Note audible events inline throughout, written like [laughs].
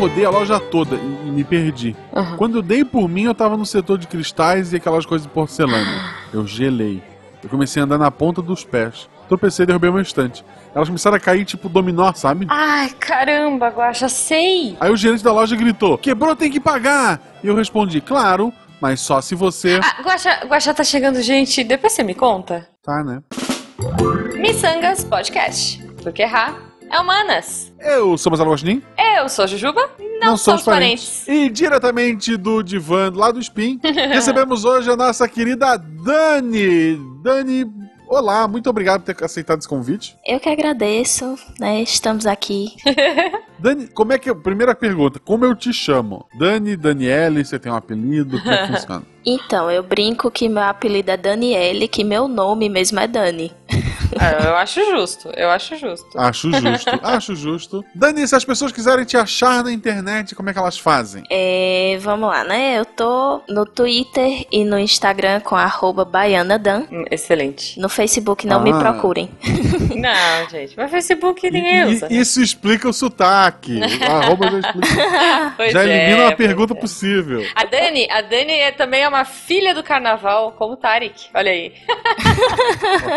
rodei a loja toda e, me perdi. Uhum. Quando eu dei por mim, eu tava no setor de cristais e aquelas coisas de porcelana. Eu gelei. Eu comecei a andar na ponta dos pés. Tropecei e derrubei uma estante. Elas começaram a cair tipo dominó, sabe? Ai, caramba, Guaxa, sei. Aí o gerente da loja gritou: Quebrou, tem que pagar! E eu respondi: Claro, mas só se você. Ah, Guaxa, Guaxa tá chegando gente, depois você me conta. Tá, né? Missangas Podcast. Porque errar é humanas. Eu sou Marcelo Agostinho. Eu sou a Jujuba, não, somos parentes. E diretamente do divã lá do Spin, [laughs] recebemos hoje a nossa querida Dani. Dani, olá, muito obrigado por ter aceitado esse convite. Eu que agradeço, né? Estamos aqui. [laughs] Dani, como é que. Primeira pergunta, como eu te chamo? Dani, Daniele, você tem um apelido? Como é que [laughs] funciona? Então, eu brinco que meu apelido é Daniele, que meu nome mesmo é Dani. Ah, eu acho justo, eu acho justo. Acho justo, [laughs] acho justo. Dani, se as pessoas quiserem te achar na internet, como é que elas fazem? É, vamos lá, né? Eu tô no Twitter e no Instagram com arroba baianadan. Hum, Excelente. No Facebook não me Ah. procurem. Não, gente, mas Facebook ninguém E- usa. e- isso explica o sotaque. O arroba já explica. [laughs] Já é, elimina uma pois pergunta é. possível. A Dani, a Dani é, também é uma filha do carnaval, como o Tarek. Olha aí.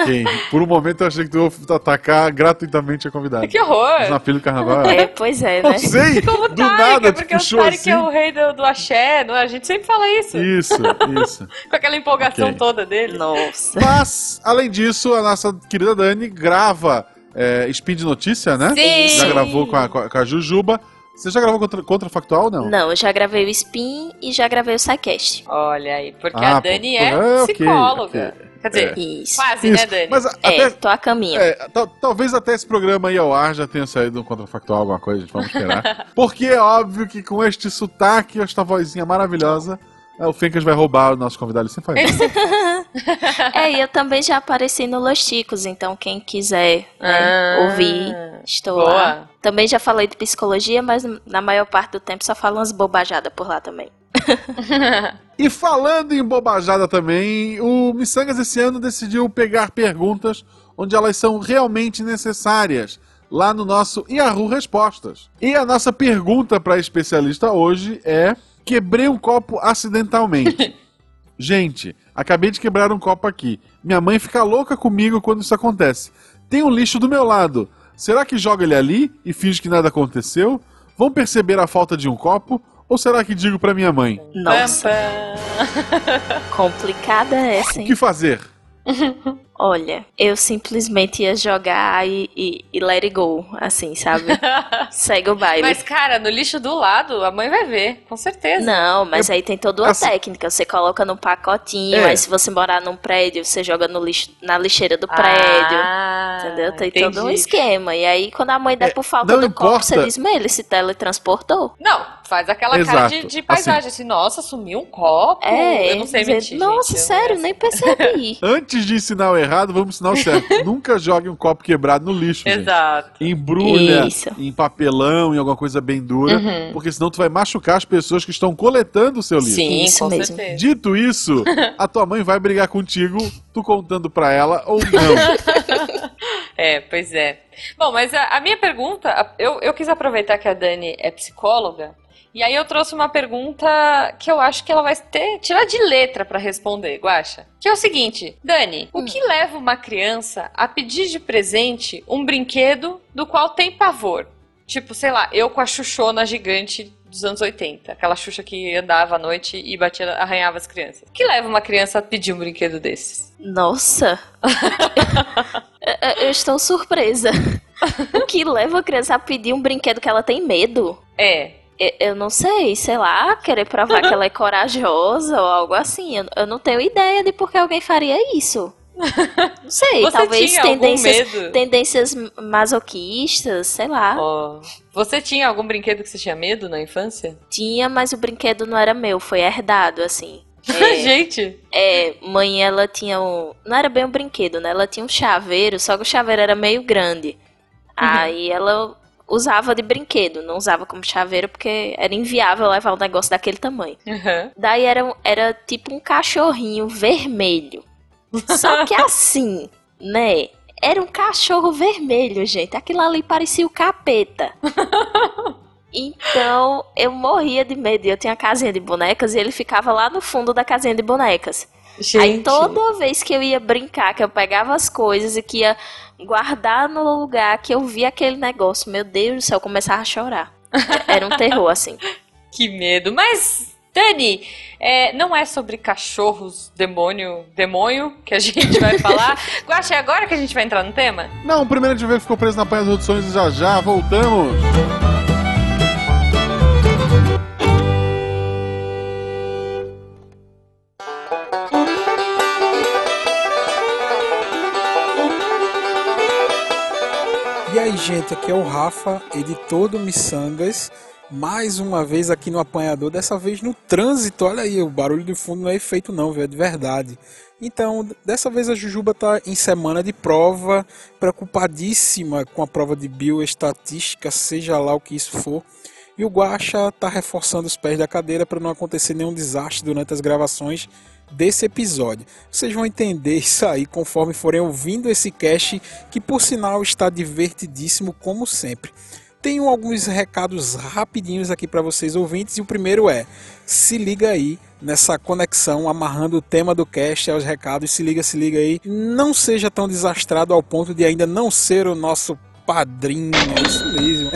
Ok. Por um momento eu achei que tu ia atacar gratuitamente a convidada. Que horror! Mas na filha do carnaval. É, pois é, Não né? sei! Como Do Tarek, nada, é porque o Tarek assim. é o rei do, do axé, não é? a gente sempre fala isso. Isso, isso. [laughs] Com aquela empolgação Ok. toda dele. Nossa. Mas, além disso, a nossa querida Dani grava é, Spin de Notícia, né? Sim! Já gravou com a, com a- a Jujuba. Você já gravou contra, contra Factual não? Não, eu já gravei o Spin e já gravei o SciCast. Olha aí, porque Ah, a Dani é é, psicóloga. ok. Quer dizer, Isso. quase, Isso. né, Dani? Mas É, até, tô a caminho. É, tal- talvez até esse programa aí ao ar já tenha saído um contrafactual, alguma coisa, gente, vamos esperar. [laughs] Porque é óbvio que com este sotaque, esta vozinha maravilhosa, é, o Fencas vai roubar o nosso convidado, ele sempre faz isso. [laughs] É, e eu também já apareci no Los Chicos, então quem quiser né, Ah, ouvir, estou boa. lá. Também já falei de psicologia, mas na maior parte do tempo só falo umas bobajadas por lá também. [laughs] E falando em bobajada também, o Missangas esse ano decidiu pegar perguntas onde elas são realmente necessárias, lá no nosso Yahoo Respostas. E a nossa pergunta para especialista hoje é: quebrei um copo acidentalmente. [laughs] Gente, acabei de quebrar um copo aqui. Minha mãe fica louca comigo quando isso acontece. Tem um lixo do meu lado. Será que joga ele ali e finge que nada aconteceu? Vão perceber a falta de um copo? Ou será que digo para minha mãe? Nossa, [laughs] complicada essa, O hein? que fazer? [laughs] Olha, eu simplesmente ia jogar e, e, e let it go, assim, sabe? [laughs] Segue o baile. Mas, cara, no lixo do lado, a mãe vai ver, com certeza. Não, mas aí tem toda uma assim- técnica. Você coloca num pacotinho, É. aí se você morar num prédio, você joga no lixo, na lixeira do prédio. Ah, Entendeu? Tem entendi. todo um esquema. E aí, quando a mãe dá É, por falta do importa. copo, você diz, mas ele se teletransportou. Não, faz aquela cara Exato. de, de paisagem, assim, nossa, sumiu um copo. É, eu não sei dizer, mentir. Nossa, gente, eu- sério, nem percebi. [laughs] Antes de ensinar o errado, vamos ensinar o certo. [laughs] Nunca jogue um copo quebrado no lixo, gente. Exato. Embrulha Isso. em papelão, em alguma coisa bem dura, Uhum. porque senão tu vai machucar as pessoas que estão coletando o seu lixo. Sim, Isso com mesmo. certeza. Dito isso, a tua mãe vai brigar contigo, tu contando pra ela ou não. [laughs] É, pois é. Bom, mas a, a minha pergunta, eu, eu quis aproveitar que a Dani é psicóloga, e aí eu trouxe uma pergunta que eu acho que ela vai ter, tirar de letra pra responder, Guaxa. Que é o seguinte, Dani, o que leva uma criança a pedir de presente um brinquedo do qual tem pavor? Tipo, sei lá, eu com a Xuxona gigante dos anos 80, aquela Xuxa que andava à noite e batia, arranhava as crianças. O que leva uma criança a pedir um brinquedo desses? Nossa. [laughs] eu, eu estou surpresa. [laughs] O que leva a criança a pedir um brinquedo que ela tem medo? É, Eu, não sei, sei lá, querer provar que ela é corajosa ou algo assim. Eu, eu não tenho ideia de por que alguém faria isso. [laughs] Não sei, Você talvez tendências, medo? tendências masoquistas, sei lá. Ó, Você tinha algum brinquedo que você tinha medo na infância? Tinha, mas o brinquedo não era meu, foi herdado, assim. [laughs] É, Gente, é, mãe, ela tinha um. Não era bem um brinquedo, né? Ela tinha um chaveiro, só que o chaveiro era meio grande. Aí ela usava de brinquedo, não usava como chaveiro porque era inviável levar um negócio daquele tamanho. Aham. Daí era, era tipo um cachorrinho vermelho. Só que [laughs] assim, né? Era um cachorro vermelho, gente. Aquilo ali parecia o capeta. [laughs] Então eu morria de medo. Eu tinha a casinha de bonecas e ele ficava lá no fundo da casinha de bonecas. Gente. Aí toda vez que eu ia brincar, que eu pegava as coisas e que ia guardar no lugar, que eu via aquele negócio, meu Deus do céu, eu começava a chorar. Era um terror, assim. [laughs] que medo. Mas, Dani, é, não é sobre cachorros, demônio, demônio que a gente vai falar. [laughs] Guaxa, é agora que a gente vai entrar no tema? Não, primeiro a gente ficou preso na Panha dos Sonhos e já já voltamos. Gente, aqui é o Rafa, editor do Missangas. Mais uma vez aqui no apanhador, dessa vez no trânsito. Olha aí, o barulho de fundo não é efeito, não, viu? É de verdade. Então, dessa vez a Jujuba está em semana de prova, preocupadíssima com a prova de bioestatística, seja lá o que isso for. E o Guaxa está reforçando os pés da cadeira para não acontecer nenhum desastre durante as gravações desse episódio. Vocês vão entender isso aí conforme forem ouvindo esse cast, que por sinal está divertidíssimo como sempre. Tenho alguns recados rapidinhos aqui para vocês ouvintes e o primeiro é: se liga aí nessa conexão, amarrando o tema do cast aos recados, se liga, se liga aí. Não seja tão desastrado ao ponto de ainda não ser o nosso padrinho, é isso mesmo.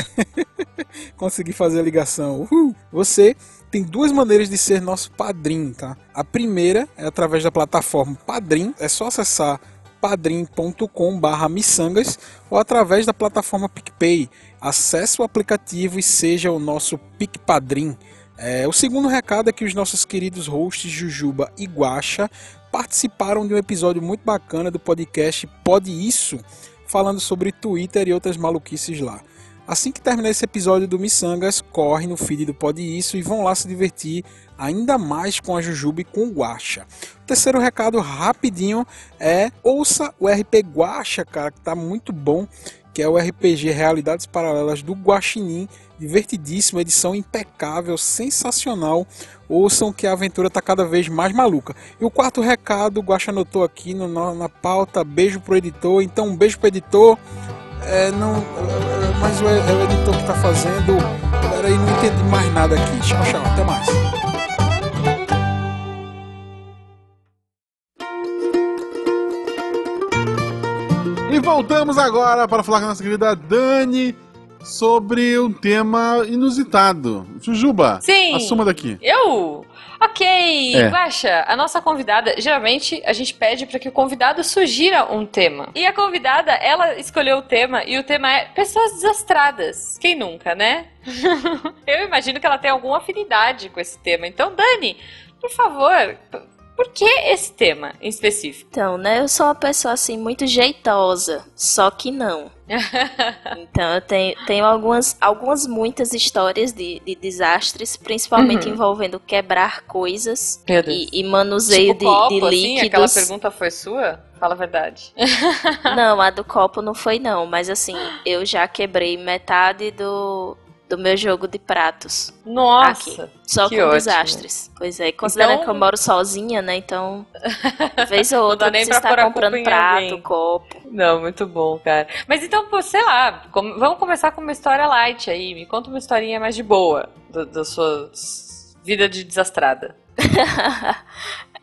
[laughs] Consegui fazer a ligação. Uhul. Você tem duas maneiras de ser nosso padrinho, tá? A primeira é através da plataforma Padrim, é só acessar padrim.com/missangas ou através da plataforma PicPay. Acesse o aplicativo e seja o nosso PicPadrim. É, o segundo recado é que os nossos queridos hosts Jujuba e Guacha participaram de um episódio muito bacana do podcast Pode Isso, falando sobre Twitter e outras maluquices lá. Assim que terminar esse episódio do Missangas, corre no feed do Pode Isso e vão lá se divertir ainda mais com a Jujuba e com o Guacha. O terceiro recado rapidinho é ouça o RP Guacha, cara, que tá muito bom, que é o RPG Realidades Paralelas do Guaxinim, divertidíssimo, edição impecável, sensacional. Ouçam que a aventura tá cada vez mais maluca. E o quarto recado, o Guacha anotou aqui no, na pauta, beijo pro editor, então um beijo pro editor. É, não, mas é, é o editor que está fazendo. Peraí, não entendi mais nada aqui. Tchau, tchau, até mais. E voltamos agora para falar com a nossa querida Dani sobre um tema inusitado. Jujuba, Sim. assuma daqui. Eu? Ok, é. Guaxa, a nossa convidada, geralmente a gente pede para que o convidado sugira um tema. E a convidada, ela escolheu o tema e o tema é pessoas desastradas. Quem nunca, né? [laughs] Eu imagino que ela tem alguma afinidade com esse tema. Então, Dani, por favor, por que esse tema em específico? Então, né, eu sou uma pessoa assim muito jeitosa, só que não. [laughs] então eu tenho, tenho algumas, algumas muitas histórias de, de desastres, principalmente uhum. envolvendo quebrar coisas e, e, manuseio tipo de, copo, de líquidos. Assim, aquela pergunta foi sua? Fala a verdade. não, a do copo não foi não, mas assim, eu já quebrei metade do, do meu jogo de pratos. Nossa! Aqui. Só com ótimo. desastres. Pois é, considerando então... que eu moro sozinha, né? Então, vez ou [laughs] outra, você está comprando prato, alguém. copo. Não, muito bom, cara. Mas então, sei lá, vamos começar com uma história light aí. Me conta uma historinha mais de boa da sua vida de desastrada. [laughs]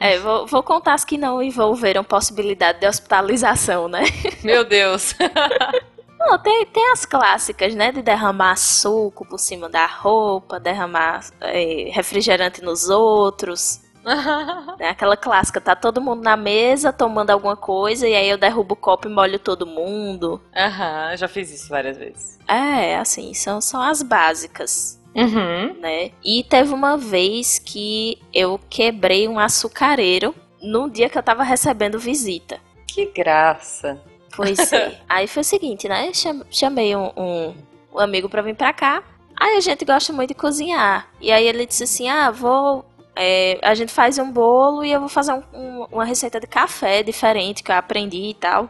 É, vou, vou, contar as que não envolveram possibilidade de hospitalização, né? Meu Deus! [laughs] Não, tem, tem as clássicas, né? De derramar suco por cima da roupa, derramar é, refrigerante nos outros. [laughs] é aquela clássica, tá todo mundo na mesa tomando alguma coisa e aí eu derrubo o copo e molho todo mundo. Aham, já fiz isso várias vezes. É, assim, são, são as básicas. Uhum. Né? E teve uma vez que eu quebrei um açucareiro no dia que eu tava recebendo visita. Que graça. Pois é. [laughs] Aí foi o seguinte, né? Chamei um, um, um amigo pra vir pra cá. Aí a gente gosta muito de cozinhar. E aí ele disse assim: ah, vou. É, a gente faz um bolo e eu vou fazer um, um, uma receita de café diferente que eu aprendi e tal.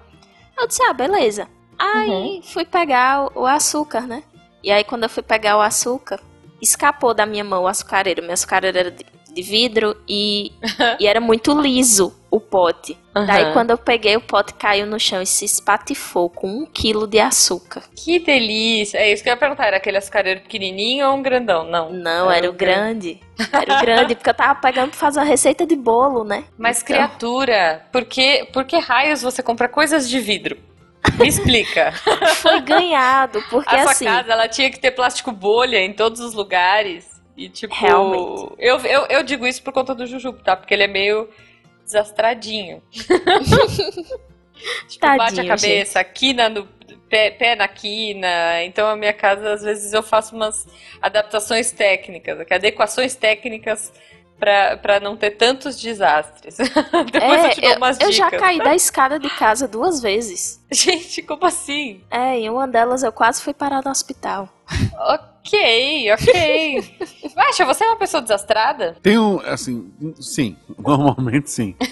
Eu disse: ah, beleza. Aí uhum. fui pegar o, o açúcar, né? E aí quando eu fui pegar o açúcar, escapou da minha mão o açucareiro. Meu açucareiro era de, de vidro e, [laughs] e era muito liso o pote. Aham. Daí quando eu peguei, o pote caiu no chão e se espatifou com um quilo de açúcar. Que delícia. É isso que eu ia perguntar. Era aquele açucareiro pequenininho ou um grandão? Não. Não, era o grande. Era o grande, porque eu tava pegando pra fazer uma receita de bolo, né? Mas, Então, criatura, por que, por que raios você compra coisas de vidro? Me explica. [laughs] Foi ganhado, porque a sua assim. casa, ela tinha que ter plástico bolha em todos os lugares. E, tipo... Realmente. Eu, eu, eu digo isso por conta do Jujubo, tá? Porque ele é meio desastradinho. [laughs] tipo, bate a Tadinho, cabeça, quina no... Pé, pé na quina. Então, a minha casa, às vezes, eu faço umas adaptações técnicas, adequações técnicas pra, pra não ter tantos desastres. [laughs] Depois eu te dou É, eu, umas eu dicas. já caí da escada de casa duas vezes. [laughs] Gente, como assim? É, em uma delas eu quase fui parar no hospital. Ok, ok. [laughs] Baixa, você é uma pessoa desastrada? Tem um, assim, sim, normalmente sim. [laughs]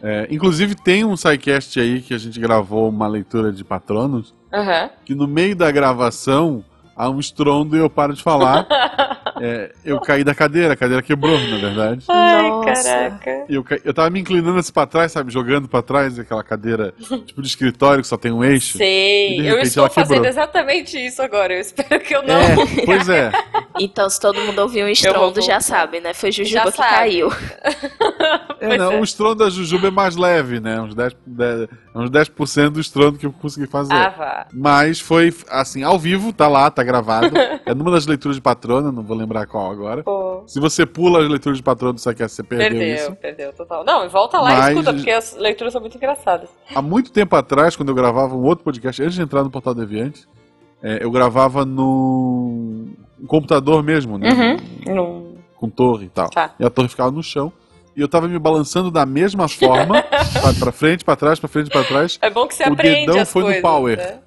É, inclusive tem um sidecast aí que a gente gravou uma leitura de patronos, Aham. que no meio da gravação há um estrondo e eu paro de falar. [laughs] É, eu caí da cadeira, a cadeira quebrou, na verdade. Ai, Nossa. caraca. Eu, ca- eu tava me inclinando assim pra trás, sabe? Jogando pra trás, aquela cadeira tipo de escritório que só tem um eixo. Sei. Eu estou fazendo exatamente isso agora. Eu espero que eu não. É, [laughs] pois é. Então, se todo mundo ouviu um estrondo, já sabe, né? Foi Já Jujuba que sabe. caiu. [laughs] É, não, é. O estrondo da Jujuba é mais leve, né? Uns 10%, 10, uns 10 do estrondo que eu consegui fazer. Ah, vá. Mas foi, assim, ao vivo, tá lá, tá gravado. [laughs] é numa das leituras de patrona, não vou lembrar qual agora. Pô. Se você pula as leituras de patrona do Saquest, você perdeu, Perdeu, isso. perdeu, total. Não, volta lá Mas- e escuta, porque as leituras são muito engraçadas. Há muito tempo atrás, quando eu gravava um outro podcast, antes de entrar no Portal Deviante, é, eu gravava no computador mesmo, né? Não. Com torre e tal. Tá. E a torre ficava no chão. E eu tava me balançando da mesma forma, [laughs] pra, pra frente, pra trás, pra frente, pra trás. É bom que você O aprende dedão as foi no coisas. power. né?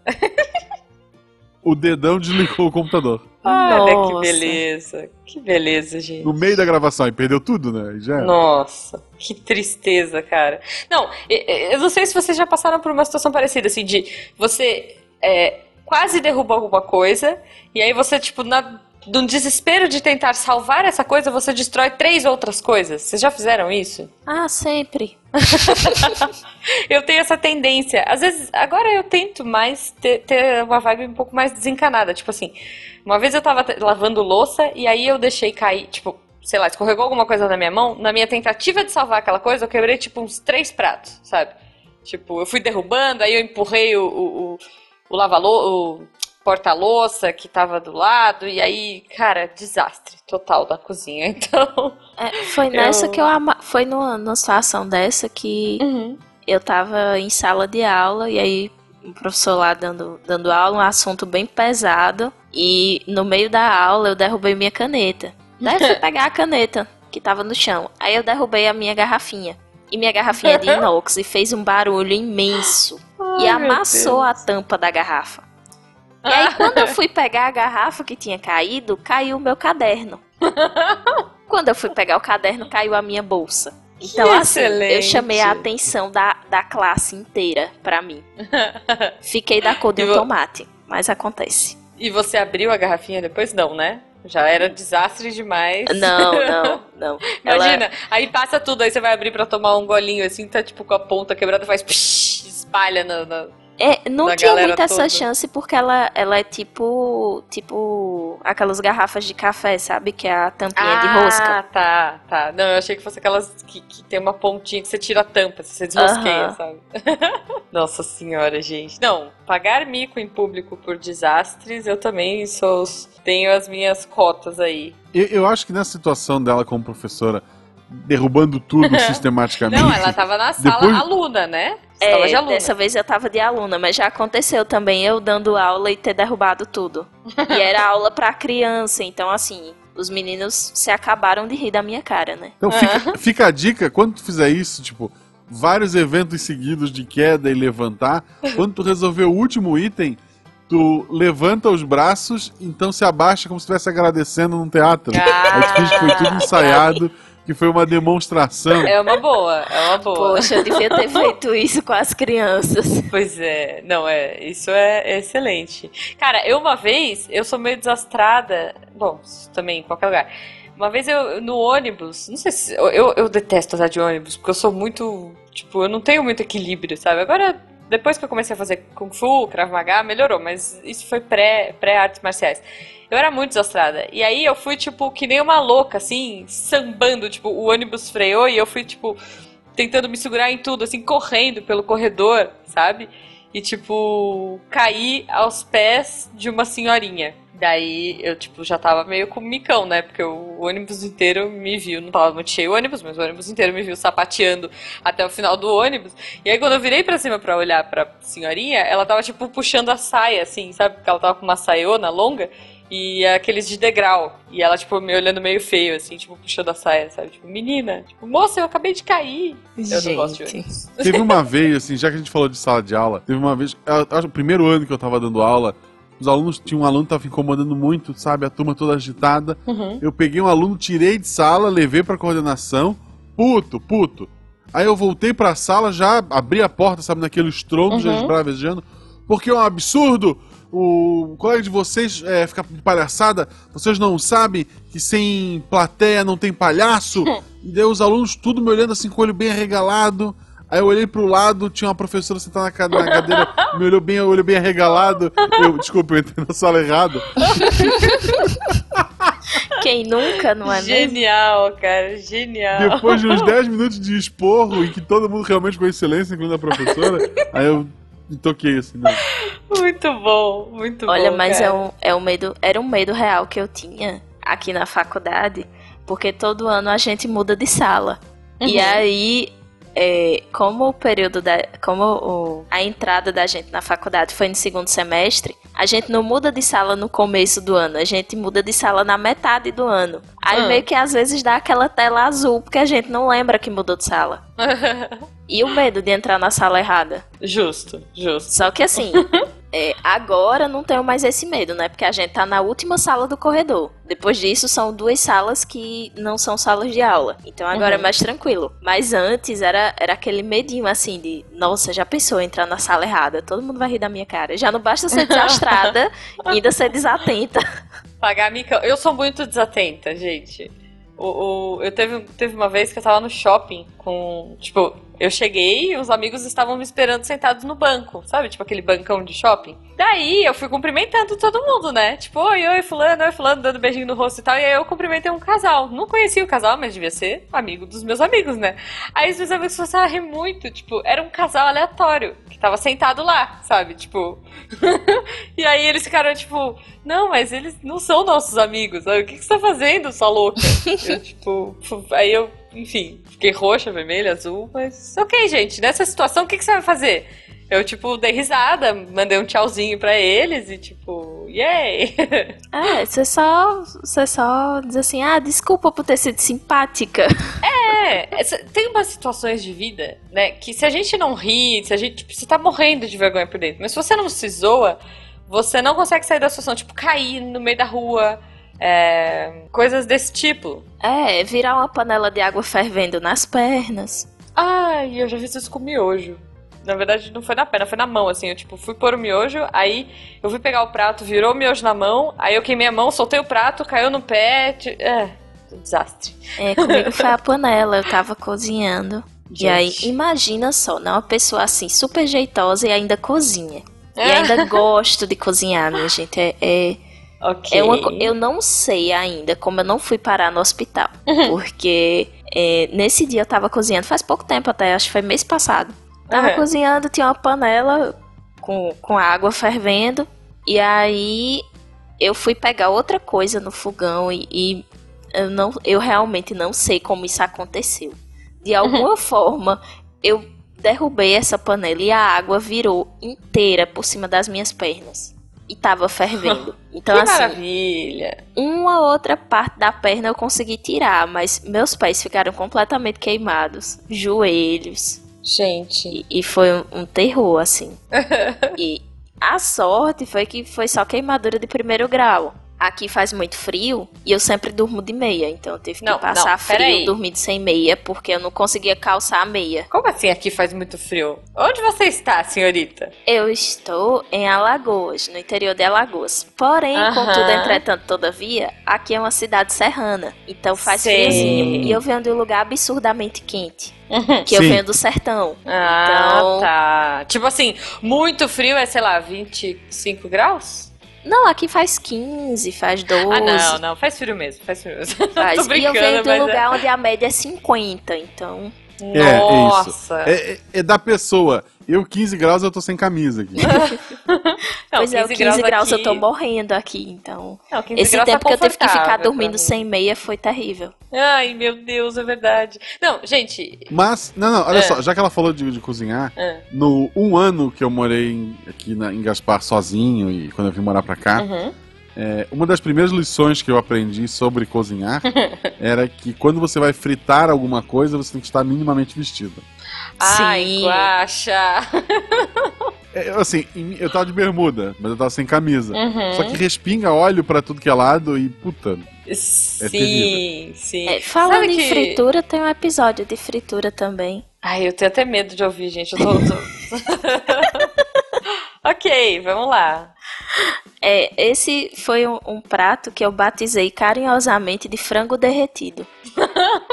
O dedão desligou o computador. Olha que Nossa. beleza. Que beleza, gente. No meio da gravação, e perdeu tudo, né? Já. Nossa, que tristeza, cara. Não, eu não sei se vocês já passaram por uma situação parecida, assim, de você é, quase derruba alguma coisa, e aí você, tipo, na, num desespero de tentar salvar essa coisa, você destrói três outras coisas. Vocês já fizeram isso? Ah, sempre. [laughs] Eu tenho essa tendência. Às vezes, agora eu tento mais ter, ter uma vibe um pouco mais desencanada. Tipo assim, uma vez eu tava lavando louça e aí eu deixei cair, tipo, sei lá, escorregou alguma coisa na minha mão. Na minha tentativa de salvar aquela coisa, eu quebrei, tipo, uns três pratos, sabe? Tipo, eu fui derrubando, aí eu empurrei o, o, o, o porta-louça que tava do lado, e aí, cara, desastre total da cozinha. [laughs] Então. É, foi nessa Eu- que eu ama... Foi numa, numa situação dessa que eu tava em sala de aula e aí o professor lá dando, dando aula, um assunto bem pesado. E no meio da aula eu derrubei minha caneta. Daí eu fui [laughs] pegar a caneta que tava no chão. Aí eu derrubei a minha garrafinha. E minha garrafinha de [laughs] inox e fez um barulho imenso. e Ai, meu amassou a tampa da garrafa. E aí, [laughs] quando eu fui pegar a garrafa que tinha caído, caiu o meu caderno. [laughs] quando eu fui pegar o caderno, caiu a minha bolsa. Então, Que assim, eu excelente. chamei a atenção da, da classe inteira pra mim. [laughs] Fiquei da cor de um tomate, mas acontece. E você abriu a garrafinha depois? Não, né? Já era desastre demais. Não, não, não. Ela- Imagina, aí passa tudo, aí você vai abrir pra tomar um golinho assim, tá tipo com a ponta quebrada, faz psh, espalha na- É, não da tinha muita essa toda. chance porque ela, ela é tipo tipo aquelas garrafas de café, sabe? Que é a tampinha de rosca. Ah, tá, tá. Não, eu achei que fosse aquelas que, que tem uma pontinha que você tira a tampa, você desrosqueia, sabe? [laughs] Nossa senhora, gente. Não, pagar mico em público por desastres, eu também sou. Tenho as minhas cotas aí. Eu, eu acho que nessa situação dela como professora, derrubando tudo [laughs] sistematicamente. Não, ela tava na sala Depois- aluna, né? Tava de É, aluna. dessa vez eu tava de aluna, mas já aconteceu também eu dando aula e ter derrubado tudo. E era [laughs] aula pra criança, então assim, os meninos se acabaram de rir da minha cara, né? Então fica, [laughs] fica a dica, quando tu fizer isso, tipo, vários eventos seguidos de queda e levantar, quando tu resolver o último item, tu levanta os braços, então se abaixa como se estivesse agradecendo num teatro. Ah. Aí tu finge que foi tudo ensaiado, [laughs] que foi uma demonstração. É uma boa, é uma boa. Poxa, eu devia ter feito isso com as crianças. Pois é, não, é, isso é excelente. Cara, eu uma vez, eu sou meio desastrada, bom, também em qualquer lugar, Uma vez eu, no ônibus, não sei se. Eu, eu detesto andar de ônibus, porque eu sou muito. Tipo, eu não tenho muito equilíbrio, sabe? Agora, depois que eu comecei a fazer Kung Fu, Krav Maga, melhorou, mas isso foi pré-artes pré marciais. Eu era muito desastrada. E aí eu fui, tipo, que nem uma louca, assim, sambando. Tipo, o ônibus freou e eu fui, tipo, tentando me segurar em tudo, assim, correndo pelo corredor, sabe? E, tipo, caí aos pés de uma senhorinha. Daí eu, tipo, já tava meio com micão, né? Porque o ônibus inteiro me viu. Não tava muito cheio o ônibus, mas o ônibus inteiro me viu sapateando até o final do ônibus. E aí quando eu virei pra cima pra olhar pra senhorinha, ela tava, tipo, puxando a saia, assim, sabe? Porque ela tava com uma saiona longa e aqueles de degrau. E ela, tipo, me olhando meio feio, assim, tipo, puxando a saia, sabe? Tipo, menina, tipo, moça, eu acabei de cair. Gente. Eu não gosto de ônibus. Teve uma vez, assim, já que a gente falou de sala de aula, teve uma vez, acho, o primeiro ano que eu tava dando aula, os alunos, tinha um aluno que tava incomodando muito, sabe? A turma toda agitada. Uhum. Eu peguei um aluno, tirei de sala, levei pra coordenação. Puto, puto. Aí eu voltei pra sala, já abri a porta, sabe, naquele estrondo, já Uhum. esbravejando. Porque é um absurdo o colega de vocês é, ficar de palhaçada. Vocês não sabem que sem plateia não tem palhaço. [laughs] e daí os alunos tudo me olhando assim com o olho bem arregalado. Aí eu olhei pro lado, tinha uma professora sentada na, ca- na cadeira, me olhou bem, o olho bem arregalado. Eu, desculpa, eu entrei na sala errado. Quem nunca, não é mesmo? Genial, cara, genial. Depois de uns 10 minutos de esporro e que todo mundo realmente com excelência, incluindo a professora, aí eu me toquei assim, né? Muito bom, muito bom. Olha, mas cara. é um, é um medo, era um medo real que eu tinha aqui na faculdade, porque todo ano a gente muda de sala. E Uhum. aí, é, como o período da. Como o- a entrada da gente na faculdade foi no segundo semestre, a gente não muda de sala no começo do ano, a gente muda de sala na metade do ano. Aí Ah. meio que às vezes dá aquela tela azul, porque a gente não lembra que mudou de sala. [laughs] E o medo de entrar na sala errada. justo, justo. Só que assim, [laughs] é, agora não tenho mais esse medo, né? Porque a gente tá na última sala do corredor. Depois disso, são duas salas que não são salas de aula. Então agora Uhum. é mais tranquilo. Mas antes era, era aquele medinho assim de, nossa, já pensou em entrar na sala errada? Todo mundo vai rir da minha cara. Já não basta ser desastrada, [laughs] ainda ser desatenta. Pagar mica. Eu sou muito desatenta, gente. O, o- eu teve, teve uma vez que eu tava no shopping com. Tipo, eu cheguei e os amigos estavam me esperando sentados no banco, sabe? Tipo aquele bancão de shopping. Daí eu fui cumprimentando todo mundo, né? Tipo, oi, oi, fulano, oi, fulano, dando beijinho no rosto e tal. E aí eu cumprimentei um casal. Não conhecia o casal, mas devia ser amigo dos meus amigos, né? Aí os meus amigos começaram a rir muito. Tipo, era um casal aleatório que tava sentado lá, sabe? Tipo. [laughs] e aí eles ficaram tipo, não, mas eles não são nossos amigos. O que, que você tá fazendo, sua louca? eu, tipo, [laughs] aí eu, enfim, fiquei roxa, vermelha, azul, mas ok, gente, nessa situação, o que, que você vai fazer? Eu, tipo, dei risada, mandei um tchauzinho pra eles e, tipo, yay! [laughs] É, você só, você só diz assim, ah, desculpa por ter sido simpática. [laughs] É, tem umas situações de vida, né, que se a gente não ri, se a gente, tipo, você tá morrendo de vergonha por dentro, mas se você não se zoa, você não consegue sair da situação, tipo, cair no meio da rua, é, coisas desse tipo. É, virar uma panela de água fervendo nas pernas. Ai, eu já fiz isso com miojo. Na verdade, não foi na perna, foi na mão, assim. Eu, tipo, fui pôr o miojo, aí eu fui pegar o prato, virou o miojo na mão, aí eu queimei a mão, soltei o prato, caiu no pé. ti- É, um desastre. É, comigo foi a [laughs] panela, eu tava cozinhando. E aí, Gente. imagina só, né? Uma pessoa assim, super jeitosa e ainda cozinha. E É. ainda gosto de cozinhar, minha gente. É, é, É uma eu não sei ainda como eu não fui parar no hospital. Porque é, nesse dia eu tava cozinhando, faz pouco tempo até, acho que foi mês passado. Tava Aham. cozinhando, tinha uma panela com, com água fervendo. E aí eu fui pegar outra coisa no fogão e, e eu, não, eu realmente não sei como isso aconteceu. De alguma forma, eu derrubei essa panela e a água virou inteira por cima das minhas pernas. E tava fervendo. [laughs] Então, que assim, maravilha. uma outra parte da perna eu consegui tirar, mas meus pés ficaram completamente queimados. Joelhos. Gente. E, e foi um, um terror, assim. [laughs] e a sorte foi que foi só queimadura de primeiro grau. Aqui faz muito frio e eu sempre durmo de meia. Então eu tive que Não, passar não, frio peraí. dormindo sem meia, porque eu não conseguia calçar a meia. Como assim aqui faz muito frio? Onde você está, senhorita? Eu estou em Alagoas, no interior de Alagoas. Porém, Aham. contudo, entretanto, todavia, aqui é uma cidade serrana. Então faz Sei. friozinho. E eu venho de um lugar absurdamente quente. Que eu Sim. venho do sertão. Ah, Então- tá. Tipo assim, muito frio é, sei lá, 25 graus? Não, aqui faz 15, faz 12. Ah, não, não, faz frio mesmo, faz frio mesmo. [laughs] Faz. Tô e eu venho de um é- lugar onde a média é 50, então. É, é isso. Nossa. É, é- é da pessoa. Eu, 15 graus, eu tô sem camisa aqui. [laughs] Não, pois é, 15 graus, aqui- eu tô morrendo aqui, então. Não, 15 Esse graus tá tempo que eu tive que ficar dormindo mim. sem meia foi terrível. Ai, meu Deus, é verdade. Não, gente. Mas, não, não, olha É. só, já que ela falou de, de cozinhar, ah, no um ano que eu morei em- aqui na- em Gaspar sozinho e quando eu vim morar pra cá, uhum. é, uma das primeiras lições que eu aprendi sobre cozinhar [laughs] era que quando você vai fritar alguma coisa, você tem que estar minimamente vestido. Ai, Sim. guaxa. É, assim, eu tava de bermuda, mas eu tava sem camisa. Uhum. Só que respinga óleo pra tudo que é lado e, puta, Sim, terrível. sim. É, falando Sabe em que- fritura, tem um episódio de fritura também. Ai, eu tenho até medo de ouvir, gente. Eu tô. tô- [laughs] ok, vamos lá. É, esse foi um, um prato que eu batizei carinhosamente de frango derretido. [laughs]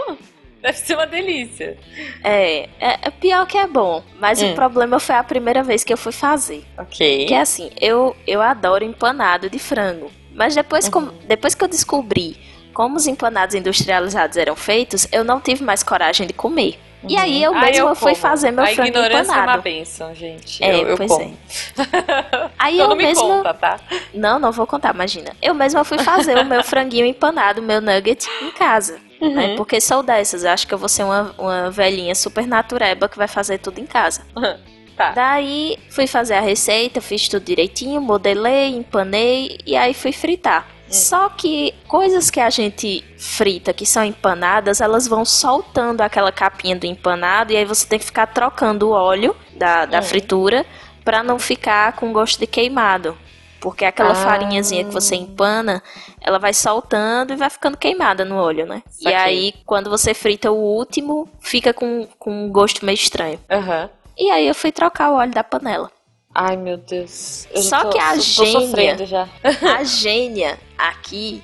Deve ser uma delícia. É, é, é pior que é bom, mas Hum. o problema foi a primeira vez que eu fui fazer. Ok. Que é assim, eu, eu adoro empanado de frango. Mas depois, Uhum. como- depois que eu descobri como os empanados industrializados eram feitos, eu não tive mais coragem de comer. E aí eu Ah, mesma fui como. fazer meu A frango ignorância é uma benção, gente. É, eu, eu pois como. [laughs] Aí então eu não me mesma. conta, tá? Não, não vou contar, imagina. Eu mesma fui fazer o meu [laughs] franguinho empanado, o meu nugget, em casa. Né? Uhum. Porque sou dessas. Eu acho que eu vou ser uma, uma velhinha super natureba que vai fazer tudo em casa. [laughs] Tá. Daí fui fazer a receita, fiz tudo direitinho, modelei, empanei e aí fui fritar. Só que coisas que a gente frita, que são empanadas, elas vão soltando aquela capinha do empanado e aí você tem que ficar trocando o óleo da, da Hum. fritura pra não ficar com gosto de queimado. Porque aquela Ah. farinhazinha que você empana, ela vai soltando e vai ficando queimada no olho, né? E Saquei. aí, quando você frita o último, fica com, com um gosto meio estranho. Aham. E aí eu fui trocar o óleo da panela. Ai, meu Deus. Eu Só tô, que a tô gênia- sofrendo já. [laughs] A gênia aqui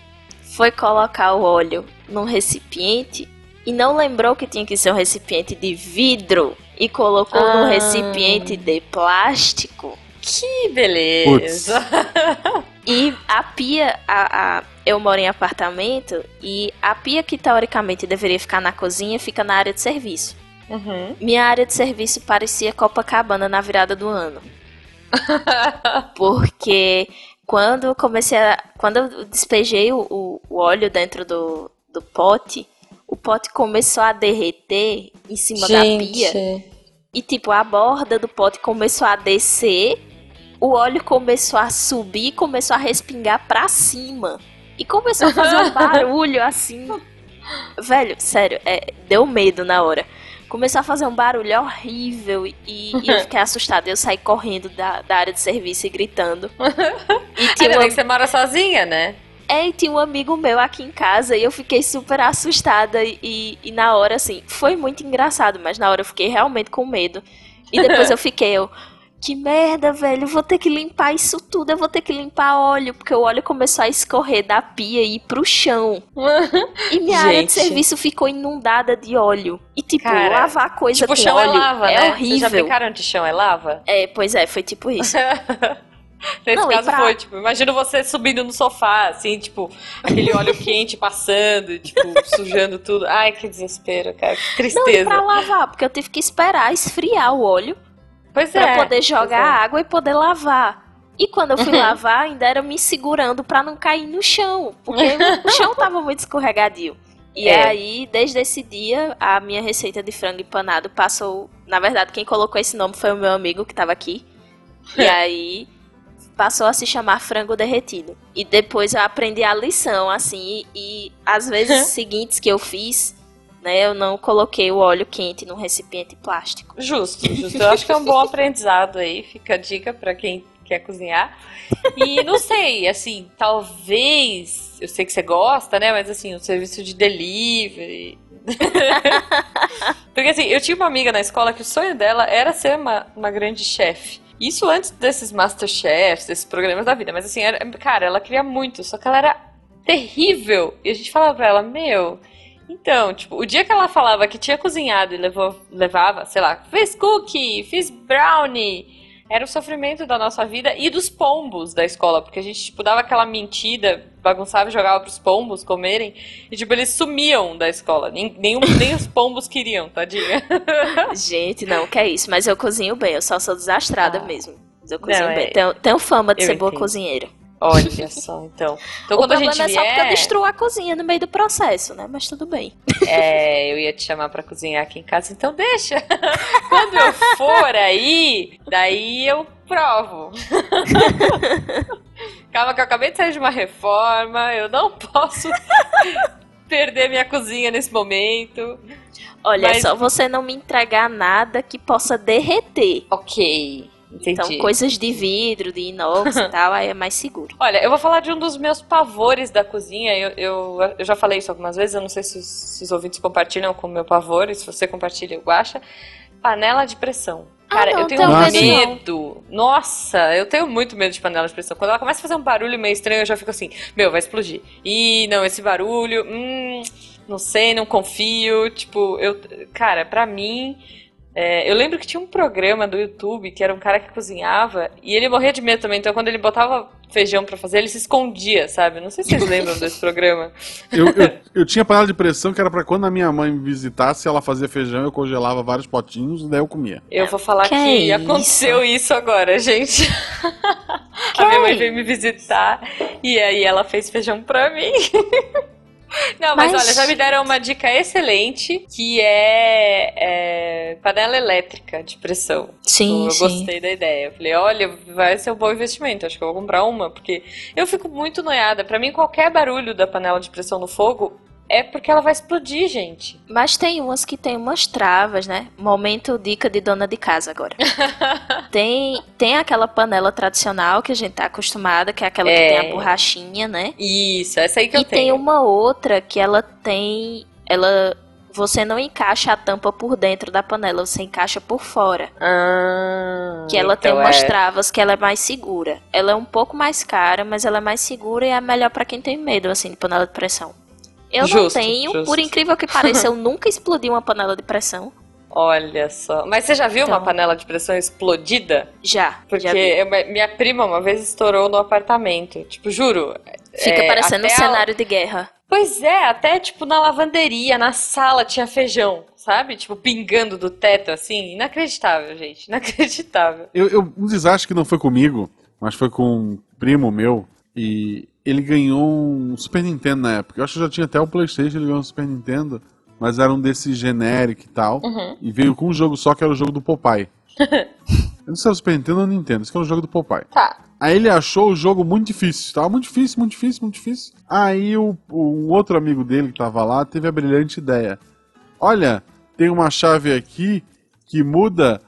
foi colocar o óleo num recipiente e não lembrou que tinha que ser um recipiente de vidro e colocou num Ah. recipiente de plástico. Que beleza. E a pia, a, a- eu moro em apartamento e a pia que teoricamente deveria ficar na cozinha fica na área de serviço. Uhum. Minha área de serviço parecia Copacabana na virada do ano. [laughs] Porque quando comecei a. Quando eu despejei o, o- óleo dentro do, do pote, o pote começou a derreter em cima da pia. E tipo, a borda do pote começou a descer, o óleo começou a subir, começou a respingar pra cima. E começou a fazer um [laughs] barulho assim. Velho, sério, é, deu medo na hora. Começou a fazer um barulho horrível e, e eu [laughs] fiquei assustada. Eu saí correndo da, da área de serviço e gritando. [laughs] E tinha Ainda uma que você mora sozinha, né? é, e tinha um amigo meu aqui em casa e eu fiquei super assustada e, e na hora, assim, foi muito engraçado, mas na hora eu fiquei realmente com medo. E depois eu fiquei, eu, que merda, velho, vou ter que limpar isso tudo, eu vou ter que limpar óleo, porque o óleo começou a escorrer da pia e ir pro chão. [laughs] E minha área de Gente. serviço ficou inundada de óleo. E tipo, Cara, lavar coisa tipo, com chão óleo é lava, é né? Vocês já horrível. brincaram de chão é lava? É, pois é, foi tipo [laughs] isso. Nesse Não, caso pra- foi, tipo, imagina você subindo no sofá, assim, tipo, aquele óleo [laughs] quente passando, tipo, sujando tudo. Ai, que desespero, cara, que Não, e tristeza. pra lavar, porque eu tive que esperar esfriar o óleo Pois Pra é. poder jogar pois é. água e poder lavar. E quando eu fui Uhum. [laughs] lavar, ainda era me segurando pra não cair no chão, porque o chão tava muito escorregadio. E É. aí, desde esse dia, a minha receita de frango empanado passou. Na verdade, quem colocou esse nome foi o meu amigo que tava aqui. E aí passou a se chamar frango derretido. E depois eu aprendi a lição, assim, e, e às vezes [laughs] seguintes que eu fiz, né, eu não coloquei o óleo quente num recipiente plástico. Justo, justo. Eu acho que é um bom aprendizado aí. Fica a dica pra quem que é cozinhar. E não sei, assim, talvez. Eu sei que você gosta, né? Mas assim, o serviço de delivery. [laughs] Porque assim, eu tinha uma amiga na escola que o sonho dela era ser uma, uma grande chefe. Isso antes desses Masterchefs, desses programas da vida. Mas assim, era, cara, ela queria muito, só que ela era terrível. E a gente falava pra ela, meu. Então, tipo, o dia que ela falava que tinha cozinhado e levou, levava, sei lá, fiz cookie, fiz brownie era o sofrimento da nossa vida e dos pombos da escola, porque a gente, tipo, dava aquela mentira, bagunçava e jogava pros pombos comerem, e, tipo, eles sumiam da escola. Nem, nem, [laughs] nem os pombos queriam, tadinha. Gente, não, que é isso, mas eu cozinho bem, eu só sou desastrada ah. mesmo. Mas eu cozinho não, bem. É... Tenho, tenho fama de eu ser boa cozinheira. Olha só, então. então o quando a gente é só vier... porque eu destruo a cozinha no meio do processo, né? Mas tudo bem. [laughs] É, eu ia te chamar para cozinhar aqui em casa, então deixa. [laughs] quando eu for aí, daí eu provo. [laughs] Calma que eu acabei de sair de uma reforma, eu não posso perder minha cozinha nesse momento. Olha, Mas... só você não me entregar nada que possa derreter. Ok. Entendi. Então, coisas de vidro, de inox e [laughs] tal, aí é mais seguro. Olha, eu vou falar de um dos meus pavores da cozinha. Eu, eu, eu já falei isso algumas vezes, eu não sei se os, se os ouvintes compartilham com o meu pavor, e se você compartilha, eu guacha. Panela de pressão. Ah, Cara, ah, não, eu tenho medo. Não. Nossa, eu tenho muito medo de panela de pressão. Quando ela começa a fazer um barulho meio estranho, eu já fico assim, meu, vai explodir. Ih, não, esse barulho, hum, não sei, não confio. Tipo, eu. Cara, pra mim é, eu lembro que tinha um programa do YouTube que era um cara que cozinhava e ele morria de medo também. Então, quando ele botava feijão para fazer, ele se escondia, sabe? Não sei se vocês lembram desse programa. [laughs] Eu, eu, eu, tinha panela de pressão que era para quando a minha mãe me visitasse, ela fazia feijão, eu congelava vários potinhos e daí eu comia. Eu vou falar que, que aconteceu isso agora, gente. [laughs] a minha mãe veio me visitar e aí ela fez feijão pra mim. [laughs] Não, mas, mas, olha, já me deram uma dica excelente, que é, é panela elétrica de pressão. Sim, Eu sim. gostei da ideia. Eu falei, olha, vai ser um bom investimento, acho que eu vou comprar uma, porque eu fico muito noiada. Para mim, qualquer barulho da panela de pressão no fogo é porque ela vai explodir, gente. Mas tem umas que tem umas travas, né? Momento dica de dona de casa agora. [laughs] tem, tem aquela panela tradicional que a gente tá acostumada, que é aquela é. que tem a borrachinha, né? Isso, essa aí que e eu tenho. E tem uma outra que ela tem. Ela. Você não encaixa a tampa por dentro da panela, você encaixa por fora. Ah, que ela então tem umas é... travas que ela é mais segura. Ela é um pouco mais cara, mas ela é mais segura e é melhor para quem tem medo, assim, de panela de pressão. Eu justo, não tenho, justo. por incrível que pareça, eu [laughs] nunca explodi uma panela de pressão. Olha só. Mas você já viu então, uma panela de pressão explodida? Já. Porque já eu, minha prima uma vez estourou no apartamento. Tipo, juro. Fica é, parecendo um cenário de guerra. Pois é, até tipo na lavanderia, na sala tinha feijão, sabe? Tipo, pingando do teto assim. Inacreditável, gente. Inacreditável. Eu, eu, um desastre que não foi comigo, mas foi com um primo meu. E ele ganhou um Super Nintendo na época. Eu acho que já tinha até o PlayStation, ele ganhou um Super Nintendo, mas era um desses genérico e tal. Uhum. E veio com um jogo só que era o jogo do Popeye. [laughs] eu não sei se era o Super Nintendo ou Nintendo, esse que era o jogo do Popeye. Tá. Aí ele achou o jogo muito difícil. Tava muito difícil, muito difícil, muito difícil. Aí o, o um outro amigo dele que tava lá teve a brilhante ideia. Olha, tem uma chave aqui que muda,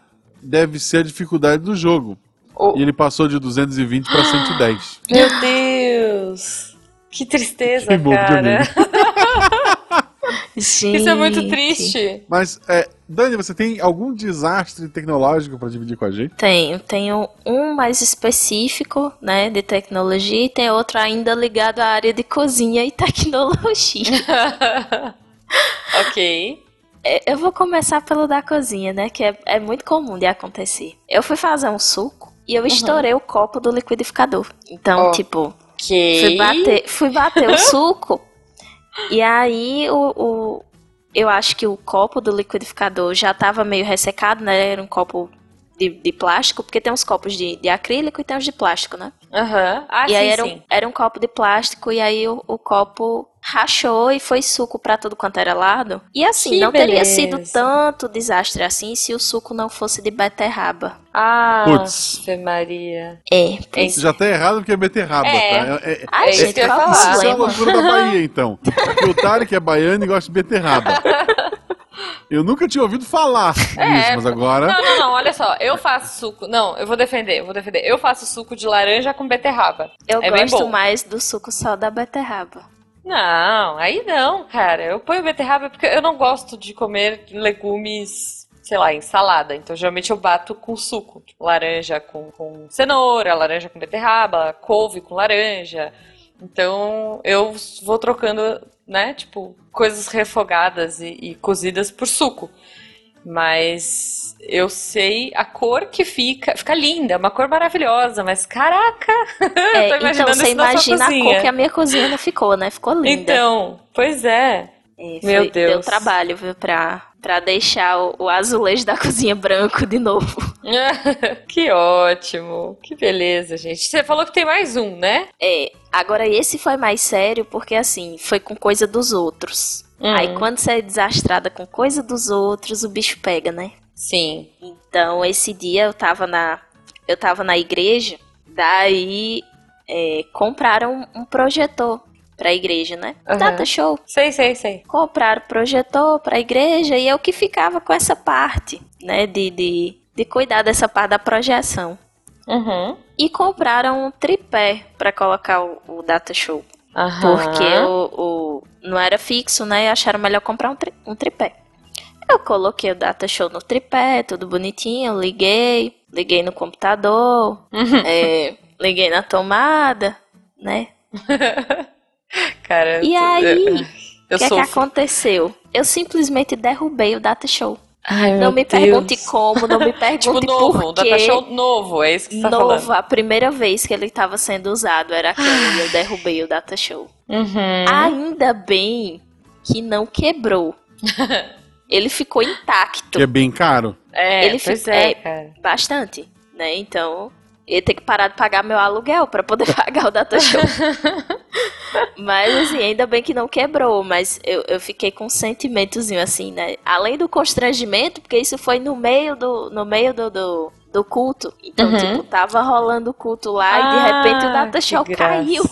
deve ser a dificuldade do jogo. Oh. E ele passou de 220 para 110. Meu Deus! Que tristeza, que cara. [laughs] Gente. Isso é muito triste. Mas, é, Dani, você tem algum desastre tecnológico para dividir com a gente? Tenho. Tenho um mais específico, né, de tecnologia, e tem outro ainda ligado à área de cozinha e tecnologia. [laughs] ok. É, eu vou começar pelo da cozinha, né, que é, é muito comum de acontecer. Eu fui fazer um suco e eu uhum. estourei o copo do liquidificador. Então, oh. tipo, fui bater, fui bater o [laughs] suco. E aí o, o, eu acho que o copo do liquidificador já estava meio ressecado, né? Era um copo de, de, plástico, porque tem uns copos de, de acrílico e tem os de plástico, né? Aham. Uhum. Ah, e sim, aí era, sim. Um, era um copo de plástico e aí o, o copo rachou e foi suco para tudo quanto era lado. E assim, que não beleza. teria sido tanto desastre assim se o suco não fosse de beterraba. Ah, Putz. Maria. É, pois... Já tá errado porque é beterraba, é. tá? É, é, Ai, é, gente, é, qual Isso é uma loucura da Bahia, então. Porque o Tarek é baiano e gosta de beterraba. Eu nunca tinha ouvido falar [laughs] É, nisso, mas agora. Não, não, não, olha só. Eu faço suco. Não, eu vou defender, eu vou defender. Eu faço suco de laranja com beterraba. Eu É bem gosto bom. mais do suco só da beterraba. Não, aí não, cara. Eu ponho beterraba porque eu não gosto de comer legumes, sei lá, em salada. Então, geralmente eu bato com suco. Tipo, laranja com, com cenoura, laranja com beterraba, couve com laranja. Então, eu vou trocando, né, tipo, coisas refogadas e, e cozidas por suco. Mas eu sei a cor que fica. Fica linda, é uma cor maravilhosa, mas caraca! [laughs] É, tô então imaginando você na sua imagina a cor que a minha cozinha não ficou, né? Ficou linda. Então, pois é. É, meu foi- Deus. Deu trabalho, viu, pra, pra deixar o, o azulejo da [laughs] cozinha branco de novo. [laughs] que ótimo, que beleza, gente. Você falou que tem mais um, né? É, agora esse foi mais sério porque, assim, foi com coisa dos outros. Hum. Aí quando você é desastrada com coisa dos outros, o bicho pega, né? Sim. Então, esse dia eu tava na, eu tava na igreja, daí é, compraram um projetor pra igreja, né? Aham. Data show. Sei, sei, sei. Compraram projetor pra igreja e eu que ficava com essa parte, né? De, de, de cuidar dessa parte da projeção. Uhum. E compraram um tripé pra colocar o, o data show. Aham. Porque o, o- não era fixo, né? E acharam melhor comprar um, tri- um tripé. Eu coloquei o data show no tripé, tudo bonitinho, liguei, liguei no computador, Uhum. é, liguei na tomada, né? [laughs] Cara, E aí, O que é que aconteceu? Eu simplesmente derrubei o data show. Ai, Não meu me Deus. pergunte como, não me [laughs] pergunte Tipo, novo, por um data quê. show novo, é isso que você tá Novo, falando. a primeira vez que ele estava sendo usado era aquele e eu derrubei o data show. Uhum. Ainda bem que não quebrou. [laughs] Ele ficou intacto. Que é bem caro. É, ele pois fica- é, é. Bastante, né? Então, eu ia ter que parar de pagar meu aluguel para poder [laughs] pagar o data show. Mas, assim, ainda bem que não quebrou. Mas eu, eu fiquei com um sentimentozinho, assim, né? Além do constrangimento, porque isso foi no meio do, no meio do, do, do culto. Então, Uhum. tipo, tava rolando o culto lá e de Ah, repente o show graça. caiu.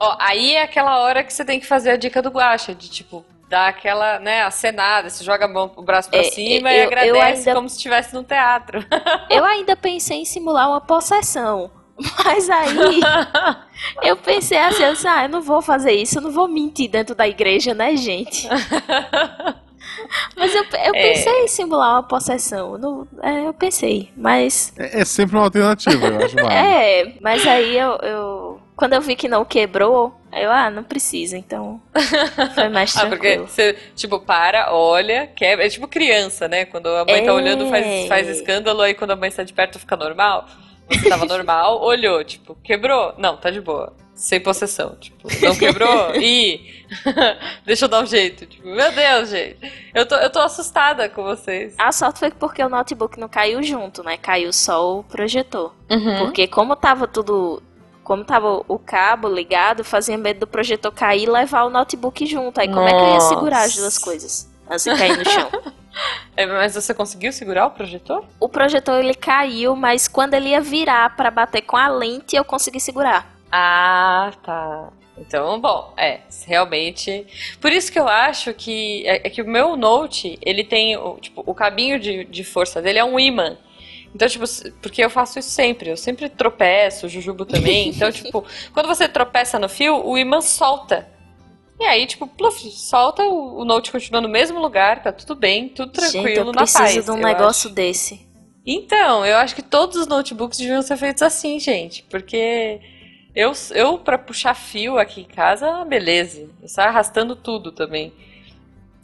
Ó, aí é aquela hora que você tem que fazer a dica do guacha, de tipo, dar aquela, né, acenada, você joga a mão, o braço pra É, cima eu- e eu agradece ainda- como se estivesse no teatro. Eu ainda pensei em simular uma possessão. Mas aí [laughs] eu pensei assim, eu disse, ah, eu não vou fazer isso, eu não vou mentir dentro da igreja, né, gente? Mas eu, eu É. pensei em simular uma possessão. eu Não, é, eu pensei, mas. É, é sempre uma alternativa, eu acho válido. [laughs] É, mas aí eu, eu- Quando eu vi que não quebrou, aí eu, ah, não precisa, então. Foi mais [laughs] Ah, porque tranquilo. você, tipo, para, olha, quebra. É tipo criança, né? Quando a mãe tá É. olhando, faz, faz escândalo, aí quando a mãe está de perto fica normal. Você tava normal, olhou, tipo, quebrou? Não, tá de boa. Sem possessão. Tipo, não quebrou? [laughs] Ih! [laughs] Deixa eu dar um jeito. Tipo, meu Deus, gente. Eu tô, eu tô assustada com vocês. A sorte foi porque o notebook não caiu junto, né? Caiu só o projetor. Uhum. Porque como tava tudo. Como tava o cabo ligado, fazia medo do projetor cair e levar o notebook junto. Aí como é que eu ia segurar as Nossa. duas coisas? Antes de cair no chão. [laughs] É, mas você conseguiu segurar o projetor? O projetor ele caiu, mas quando ele ia virar pra bater com a lente, eu consegui segurar. Ah, tá. Então, bom, é, realmente. Por isso que eu acho que é, é que o meu Note, ele tem, o, tipo, o cabinho de, de força dele é um ímã. Então, tipo, porque eu faço isso sempre, eu sempre tropeço, o Jujubo também. Então, [laughs] tipo, quando você tropeça no fio, o ímã solta. E aí, tipo, pluf, solta, o, o Note continua no mesmo lugar, tá tudo bem, tudo tranquilo, Gente, eu na preciso paz. de um negócio acho. desse. Então, eu acho que todos os notebooks deviam ser feitos assim, gente, porque eu, eu para puxar fio aqui em casa, beleza, eu saio arrastando tudo também.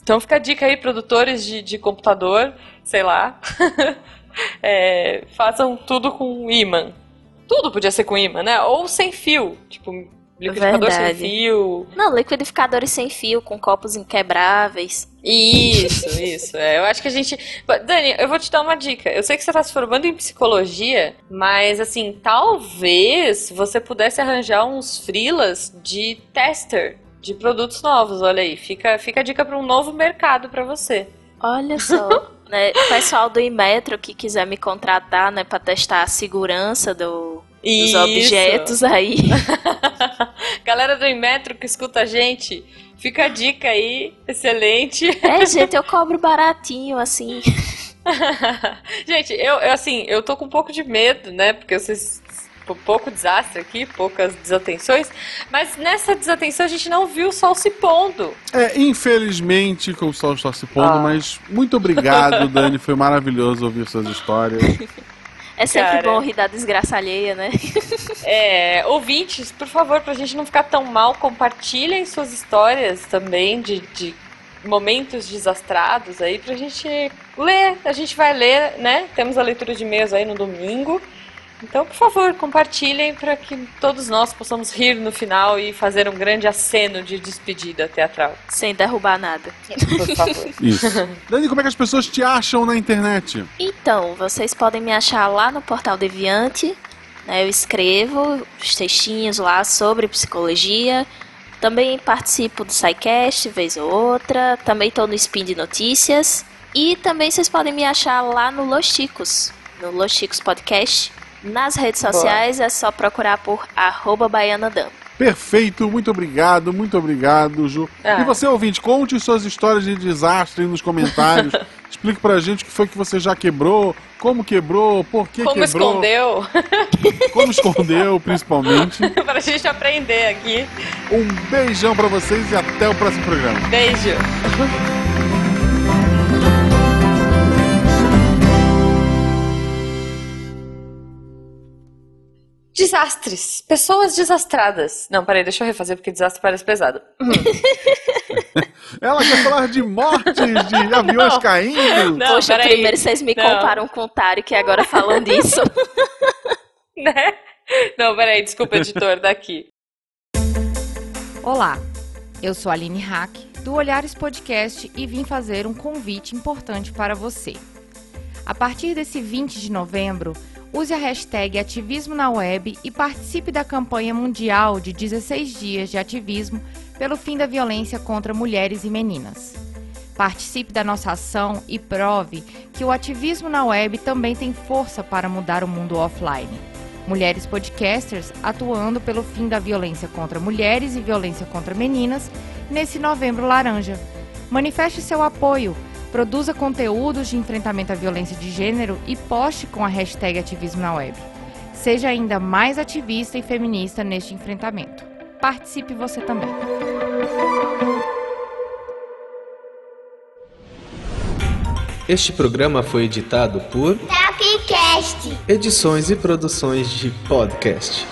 Então fica a dica aí, produtores de, de computador, sei lá, [laughs] é, façam tudo com imã. Tudo podia ser com imã, né? Ou sem fio, tipo, liquidificador sem Verdade. fio. Não, liquidificadores sem fio, com copos inquebráveis. Isso, isso. É, eu acho que a gente. Dani, eu vou te dar uma dica. Eu sei que você está se formando em psicologia, mas assim, talvez você pudesse arranjar uns freelas de tester de produtos novos. Olha aí, fica, fica a dica para um novo mercado para você. Olha só. né, o pessoal do Inmetro que quiser me contratar, né, pra testar a segurança do, Isso. objetos aí. [laughs] Galera do Inmetro que escuta a gente, fica a dica aí, excelente. É, gente, eu cobro baratinho, assim. [laughs] gente, eu, eu, assim, eu tô com um pouco de medo, né? Porque vocês pouco desastre aqui, poucas desatenções, mas nessa desatenção a gente não viu o sol se pondo. É, infelizmente com o sol está se pondo, ah. mas muito obrigado, Dani, foi maravilhoso ouvir suas histórias. [laughs] É sempre Cara. bom rir da desgraça alheia, né? [laughs] é, ouvintes, por favor, pra gente não ficar tão mal, compartilhem suas histórias também de, de momentos desastrados aí pra gente ler. A gente vai ler, né? Temos a leitura de e-mails aí no domingo. Então, por favor, compartilhem para que todos nós possamos rir no final e fazer um grande aceno de despedida teatral. Sem derrubar nada. Por favor. [laughs] Isso. Dani, como é que as pessoas te acham na internet? Então, vocês podem me achar lá no Portal Deviante. Né? Eu escrevo os textinhos lá sobre psicologia. Também participo do SciCast, vez ou outra. Também estou no Spin de Notícias. E também vocês podem me achar lá no Los Chicos, no Los Chicos Podcast. Nas redes sociais Boa. é só procurar por arroba baianadam. Perfeito, muito obrigado, muito obrigado, Ju. Ah. E você, ouvinte, conte suas histórias de desastre nos comentários. [laughs] Explique pra gente o que foi que você já quebrou, como quebrou, por que como quebrou. Como escondeu. [laughs] Como escondeu, principalmente. [laughs] pra gente aprender aqui. Um beijão pra vocês e até o próximo programa. Beijo. Desastres. Pessoas desastradas. Não, peraí, deixa eu refazer porque desastre parece pesado. Ela quer falar de mortes, de [laughs] aviões não. caindo. Não, Poxa, primeiro vocês me não. comparam com o Tário, agora falam disso. [laughs] né? Não, peraí, desculpa, editor, daqui. Olá, eu sou a Aline Hack, do Olhares Podcast, e vim fazer um convite importante para você. A partir desse 20 de novembro, use a hashtag Ativismo na Web e participe da campanha mundial de 16 dias de ativismo pelo fim da violência contra mulheres e meninas. Participe da nossa ação e prove que o ativismo na web também tem força para mudar o mundo offline. Mulheres podcasters atuando pelo fim da violência contra mulheres e violência contra meninas nesse novembro laranja. Manifeste seu apoio Produza conteúdos de enfrentamento à violência de gênero e poste com a hashtag ativismo na web. Seja ainda mais ativista e feminista neste enfrentamento. Participe você também. Este programa foi editado por Tapcast. Edições e produções de podcast.